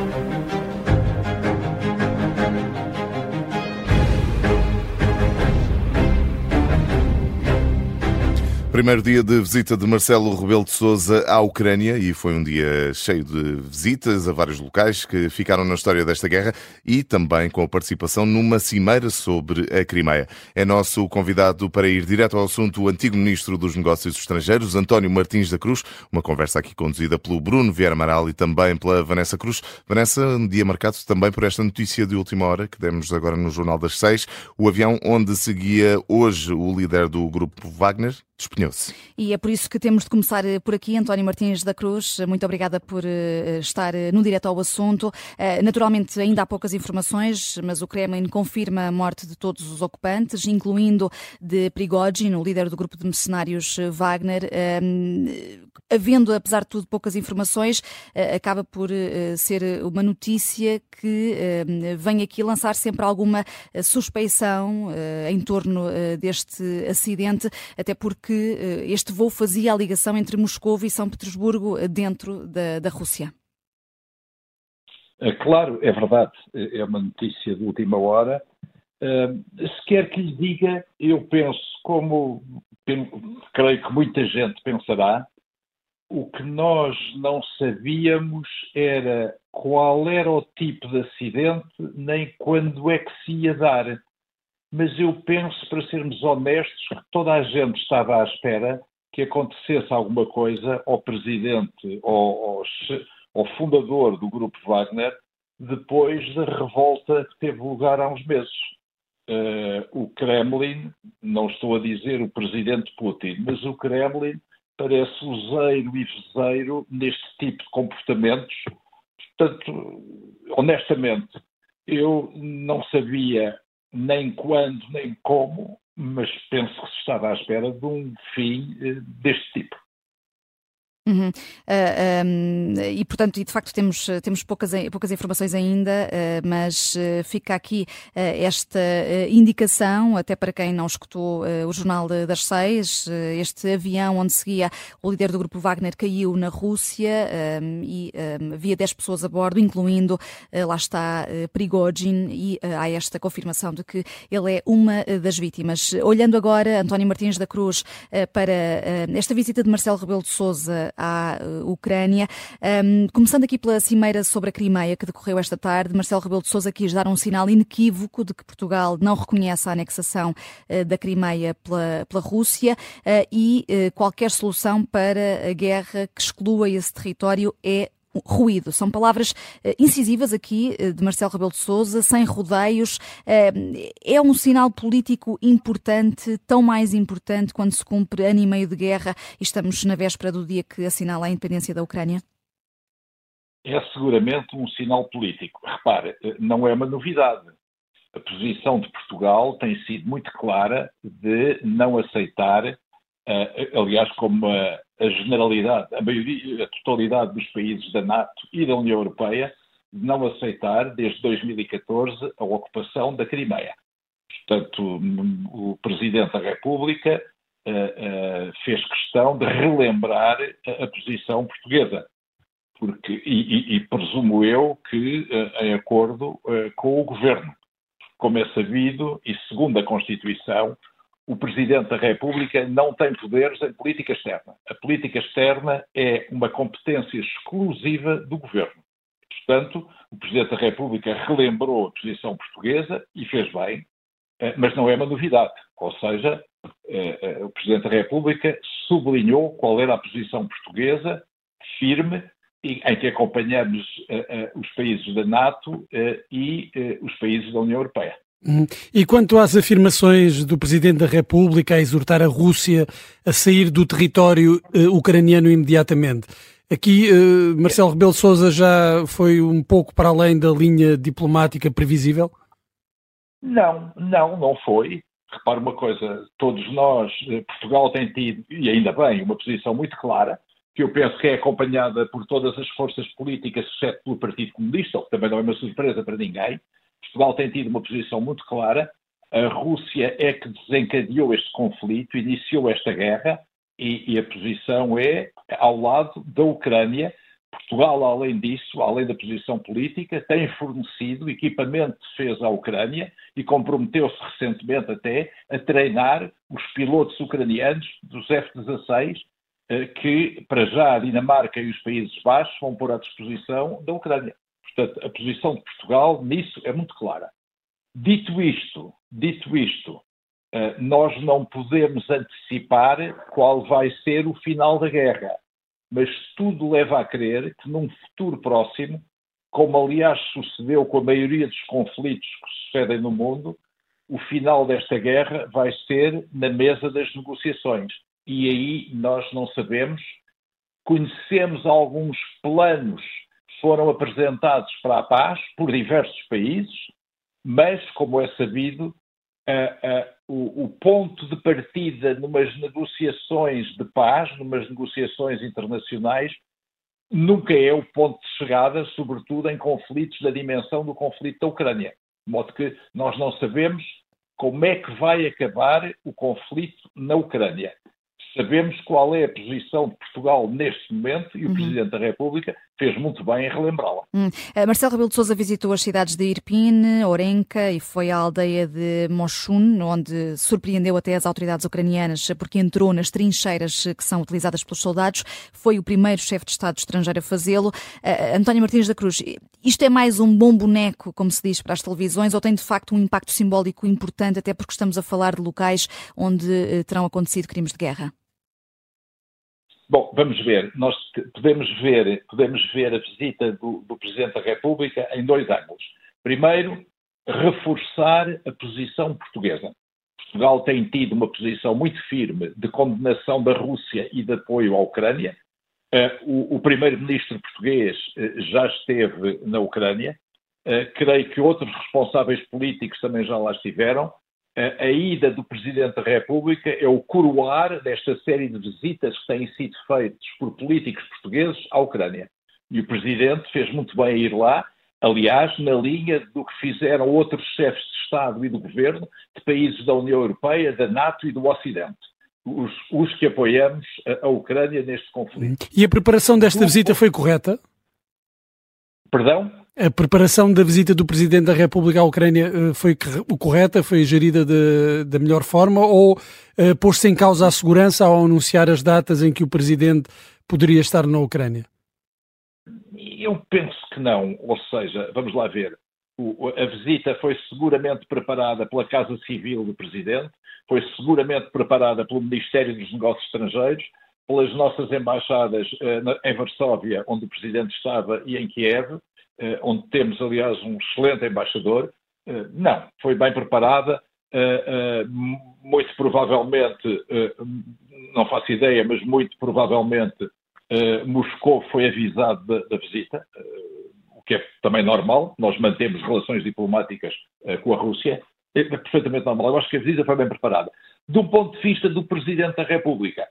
Thank you. Primeiro dia de visita de Marcelo Rebelo de Sousa à Ucrânia e foi um dia cheio de visitas a vários locais que ficaram na história desta guerra e também com a participação numa cimeira sobre a Crimeia. É nosso convidado para ir direto ao assunto o antigo ministro dos Negócios Estrangeiros, António Martins da Cruz, uma conversa aqui conduzida pelo Bruno Vieira Amaral e também pela Vanessa Cruz. Vanessa, um dia marcado também por esta notícia de última hora que demos agora no Jornal das Seis, o avião onde seguia hoje o líder do grupo Wagner, despenhou-se. E é por isso que temos de começar eh, por aqui. António Martins da Cruz, muito obrigada por eh, estar eh, no direto ao assunto. Naturalmente, ainda há poucas informações, mas o Kremlin confirma a morte de todos os ocupantes, incluindo de Prigogine, o líder do grupo de mercenários Wagner. Havendo, apesar de tudo, poucas informações, acaba por ser uma notícia que vem aqui lançar sempre alguma suspeição em torno deste acidente, até porque que eh, este voo fazia a ligação entre Moscou e São Petersburgo eh, dentro da, da Rússia. É claro, é verdade, é uma notícia de última hora. Uh, se quer que lhe diga, eu penso, como creio que muita gente pensará, o que nós não sabíamos era qual era o tipo de acidente, nem quando é que se ia dar mas eu penso, para sermos honestos, que toda a gente estava à espera que acontecesse alguma coisa ao presidente ou ao, ao fundador do grupo Wagner depois da revolta que teve lugar há uns meses. Uh, o Kremlin, não estou a dizer o presidente Putin, mas o Kremlin parece useiro e vezeiro neste tipo de comportamentos. Portanto, honestamente, eu não sabia nem quando, nem como, mas penso que se estava à espera de um fim eh, deste tipo. Uhum. Uh, ah, um, e portanto, e de facto temos, temos poucas, poucas informações ainda, uh, mas uh, fica aqui esta indicação, até para quem não escutou o Jornal das Seis, este avião onde seguia o líder do grupo Wagner caiu na Rússia um, e um, havia 10 pessoas a bordo, incluindo, lá está, Prigogine, e há esta confirmação de que ele é uma das vítimas. Olhando agora, António Martins da Cruz, para esta visita de Marcelo Rebelo de Sousa à eh, Ucrânia. Um, começando aqui pela cimeira sobre a Crimeia que decorreu esta tarde, Marcelo Rebelo de Sousa quis dar um sinal inequívoco de que Portugal não reconhece a anexação uh, da Crimeia pela, pela Rússia uh, e uh, qualquer solução para a guerra que exclua esse território é ruído. São palavras uh, incisivas aqui uh, de Marcelo Rebelo de Sousa, sem rodeios. Uh, é um sinal político importante, tão mais importante quando se cumpre ano e meio de guerra e estamos na véspera do dia que assinala a independência da Ucrânia? É seguramente um sinal político. Repare, não é uma novidade. A posição de Portugal tem sido muito clara de não aceitar aliás, como a, a, generalidade, a maioria, a totalidade dos países da NATO e da União Europeia, de não aceitar, desde 2014, a ocupação da Crimeia. Portanto, o Presidente da República uh, uh, fez questão de relembrar a, a posição portuguesa. Porque, e, e, e, presumo eu que em acordo com o Governo. Como é sabido, e segundo a Constituição, o Presidente da República não tem poderes em política externa. A política externa é uma competência exclusiva do Governo. Portanto, o Presidente da República relembrou a posição portuguesa e fez bem, eh, mas não é uma novidade. Ou seja, eh, eh, o Presidente da República sublinhou qual era a posição portuguesa, firme, em que acompanhamos os países da NATO e os países da União Europeia. Uhum. E quanto às afirmações do Presidente da República a exortar a Rússia a sair do território uh, ucraniano imediatamente, aqui uh, Marcelo Rebelo Sousa já foi um pouco para além da linha diplomática previsível? Não, não, não foi. Repare uma coisa, todos nós, eh, Portugal tem tido, e ainda bem, uma posição muito clara, que eu penso que é acompanhada por todas as forças políticas, exceto pelo Partido Comunista, o que também não é uma surpresa para ninguém, Portugal tem tido uma posição muito clara. A Rússia é que desencadeou este conflito, iniciou esta guerra, e, e a posição é ao lado da Ucrânia, Portugal, além disso, além da posição política, tem fornecido equipamento de defesa à Ucrânia e comprometeu-se recentemente até a treinar os pilotos ucranianos dos F-16, eh, que para já a Dinamarca e os Países Baixos vão pôr à disposição da Ucrânia. Portanto, a posição de Portugal nisso é muito clara. Dito isto, dito isto, eh, nós não podemos antecipar qual vai ser o final da guerra mas tudo leva a crer que num futuro próximo, como aliás sucedeu com a maioria dos conflitos que sucedem no mundo, o final desta guerra vai ser na mesa das negociações. E aí nós não sabemos, conhecemos alguns planos foram apresentados para a paz por diversos países, mas, como é sabido, o, o, ponto de partida numas negociações de paz, numas negociações internacionais, nunca é o ponto de chegada, sobretudo em conflitos da dimensão do conflito da Ucrânia. De modo que nós não sabemos como é que vai acabar o conflito na Ucrânia sabemos qual é a posição de Portugal neste momento e o uhum. Presidente da República fez muito bem em relembrá-la. Hum. Uh, Marcelo Rebelo de Sousa visitou as cidades de Irpin, Orenka e foi à aldeia de Moshun, onde surpreendeu até as autoridades ucranianas porque entrou nas trincheiras que são utilizadas pelos soldados. Foi o primeiro chefe de Estado estrangeiro a fazê-lo. Uh, António Martins da Cruz, isto é mais um bom boneco, como se diz, para as televisões, ou tem de facto um impacto simbólico importante, até porque estamos a falar de locais onde terão acontecido crimes de guerra? Bom, vamos ver. Nós podemos ver, podemos ver a visita do, do Presidente da República em dois ângulos. Primeiro, reforçar a posição portuguesa. Portugal tem tido uma posição muito firme de condenação da Rússia e de apoio à Ucrânia. Uh, o, o primeiro-ministro português uh, já esteve na Ucrânia. Uh, creio que outros responsáveis políticos também já lá estiveram a, ida do Presidente da República é o coroar desta série de visitas que têm sido feitas por políticos portugueses à Ucrânia. E o Presidente fez muito bem a ir lá, aliás, na linha do que fizeram outros chefes de Estado e do Governo de países da União Europeia, da NATO e do Ocidente. Os, os que apoiamos a, a, Ucrânia neste conflito. E a preparação desta visita foi correta? Perdão? A preparação da visita do Presidente da República à Ucrânia eh, foi correta, foi gerida da melhor forma ou uh, pôs-se em causa a segurança ao anunciar as datas em que o Presidente poderia estar na Ucrânia? Eu penso que não, ou seja, vamos lá ver. O, a visita foi seguramente preparada pela Casa Civil do Presidente, foi seguramente preparada pelo Ministério dos Negócios Estrangeiros, pelas nossas embaixadas uh, em Varsóvia, onde o Presidente estava, e em Kiev, eh, onde temos, aliás, um excelente embaixador. Eh, não, foi bem preparada, eh, muito provavelmente, não faço ideia, mas muito provavelmente Moscou foi avisado da, da visita, o que é também normal, nós mantemos relações diplomáticas com a Rússia, é perfeitamente normal. Eu acho que a visita foi bem preparada. Do ponto de vista do Presidente da República,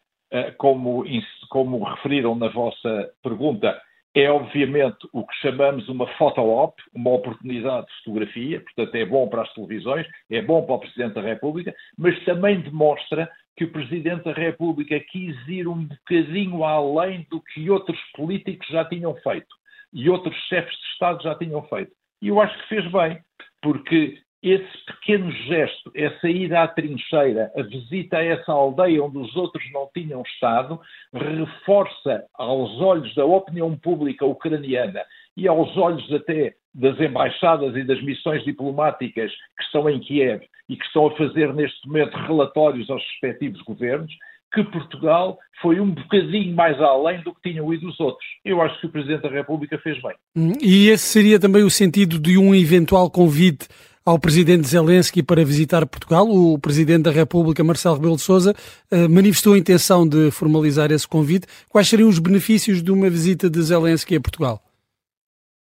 como, como referiram na vossa pergunta, é obviamente o que chamamos uma photo-op, uma oportunidade de fotografia, portanto é bom para as televisões, é bom para o Presidente da República, mas também demonstra que o Presidente da República quis ir um bocadinho além do que outros políticos já tinham feito e outros chefes de Estado já tinham feito. E eu acho que fez bem, porque esse pequeno gesto, essa ida à trincheira, a visita a essa aldeia onde os outros não tinham estado, reforça aos olhos da opinião pública ucraniana e aos olhos até das embaixadas e das missões diplomáticas que estão em Kiev e que estão a fazer neste momento relatórios aos respectivos governos, que Portugal foi um bocadinho mais além do que tinham ido os outros. Eu acho que o Presidente da República fez bem. Hum, e esse seria também o sentido de um eventual convite ao presidente Zelensky para visitar Portugal. O presidente da República, Marcelo Rebelo de Sousa, eh, manifestou a intenção de formalizar esse convite. Quais seriam os benefícios de uma visita de Zelensky a Portugal?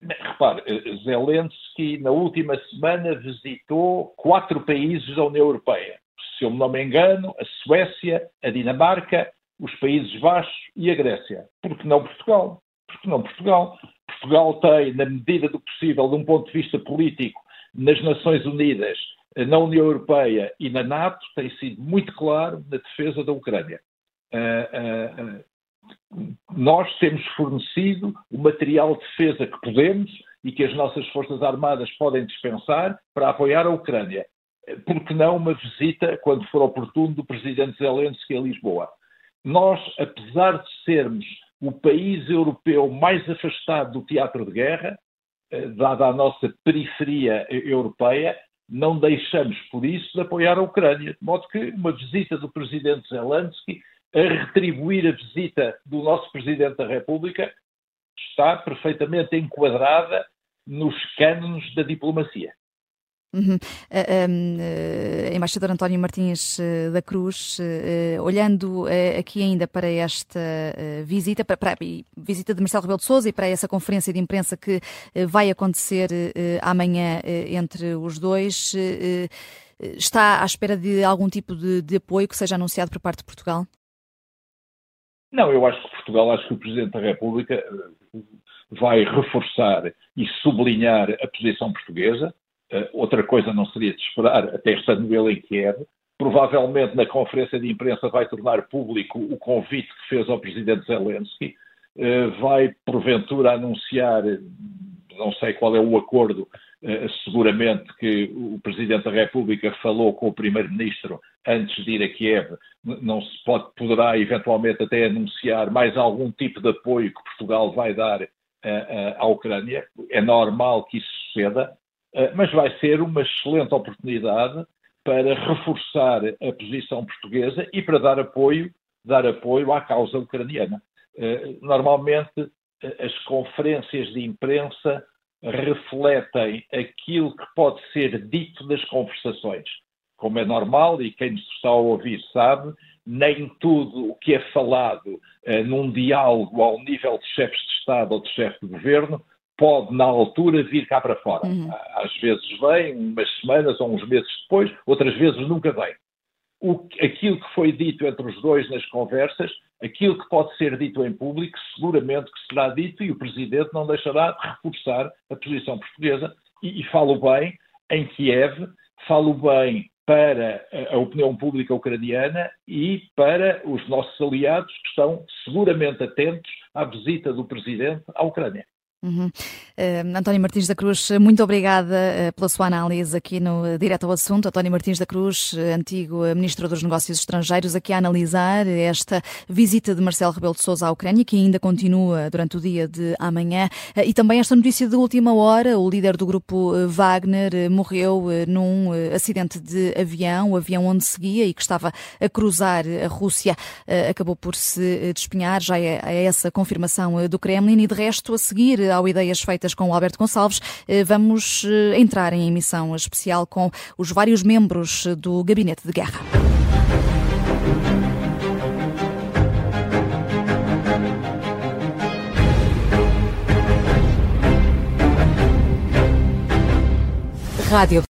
Repare, eh, Zelensky na última semana visitou quatro países da União Europeia. Se eu não me engano, a Suécia, a Dinamarca, os Países Baixos e a Grécia. Por que não Portugal? Por que não Portugal? Portugal tem, na medida do possível, de um ponto de vista político, nas Nações Unidas, na União Europeia e na NATO tem sido muito claro na defesa da Ucrânia. Uh, uh, nós temos fornecido o material de defesa que podemos e que as nossas Forças Armadas podem dispensar para apoiar a Ucrânia. Por que não uma visita, quando for oportuno, do Presidente Zelensky a Lisboa? Nós, apesar de sermos o país europeu mais afastado do teatro de guerra, dada a nossa periferia europeia, não deixamos por isso de apoiar a Ucrânia. De modo que uma visita do presidente Zelensky a retribuir a visita do nosso presidente da República está perfeitamente enquadrada nos cânones da diplomacia. Uhum. Uh, uh, embaixador António Martins uh, da Cruz, olhando aqui ainda para esta visita, para, para, a visita de Marcelo Rebelo de Sousa e para essa conferência de imprensa que vai acontecer amanhã entre os dois, está à espera de algum tipo de, de apoio que seja anunciado por parte de Portugal? Não, eu acho que Portugal, acho que o Presidente da República vai reforçar e sublinhar a posição portuguesa outra coisa não seria de esperar, até estando ele em Kiev. Provavelmente na conferência de imprensa vai tornar público o convite que fez ao presidente Zelensky. Uh, vai, porventura, anunciar, não sei qual é o acordo, uh, seguramente que o presidente da República falou com o primeiro-ministro antes de ir a Kiev. Não se pode, poderá eventualmente até anunciar mais algum tipo de apoio que Portugal vai dar à Ucrânia. É normal que isso suceda. Eh, mas vai ser uma excelente oportunidade para reforçar a posição portuguesa e para dar apoio, dar apoio à causa ucraniana. Eh, normalmente, eh, as conferências de imprensa refletem aquilo que pode ser dito das conversações. Como é normal, e quem nos está a ouvir sabe, nem tudo o que é falado num diálogo ao nível de chefes de Estado ou de chefe de governo pode, na altura, vir cá para fora. Uhum. Às vezes vem, umas semanas ou uns meses depois, outras vezes nunca vem. O, aquilo que foi dito entre os dois nas conversas, aquilo que pode ser dito em público, seguramente que será dito e o Presidente não deixará de reforçar a posição portuguesa. E, e falo bem em Kiev, falo bem para a opinião pública ucraniana e para os nossos aliados que estão seguramente atentos à visita do Presidente à Ucrânia. Uhum. Uh, António Martins da Cruz, muito obrigada uh, pela sua análise aqui no uh, Direto ao Assunto. António Martins da Cruz, antigo Ministro dos Negócios Estrangeiros, aqui a analisar esta visita de Marcelo Rebelo de Sousa à Ucrânia, que ainda continua durante o dia de amanhã, e também esta notícia de última hora, o líder do grupo Wagner morreu num acidente de avião, o avião onde seguia e que estava a cruzar a Rússia, acabou por se despenhar, já é, é essa confirmação do Kremlin, e de resto, a seguir ao Ideias Feitas com o Alberto Gonçalves, eh, vamos eh, entrar em emissão especial com os vários membros do Gabinete de Guerra. Rádio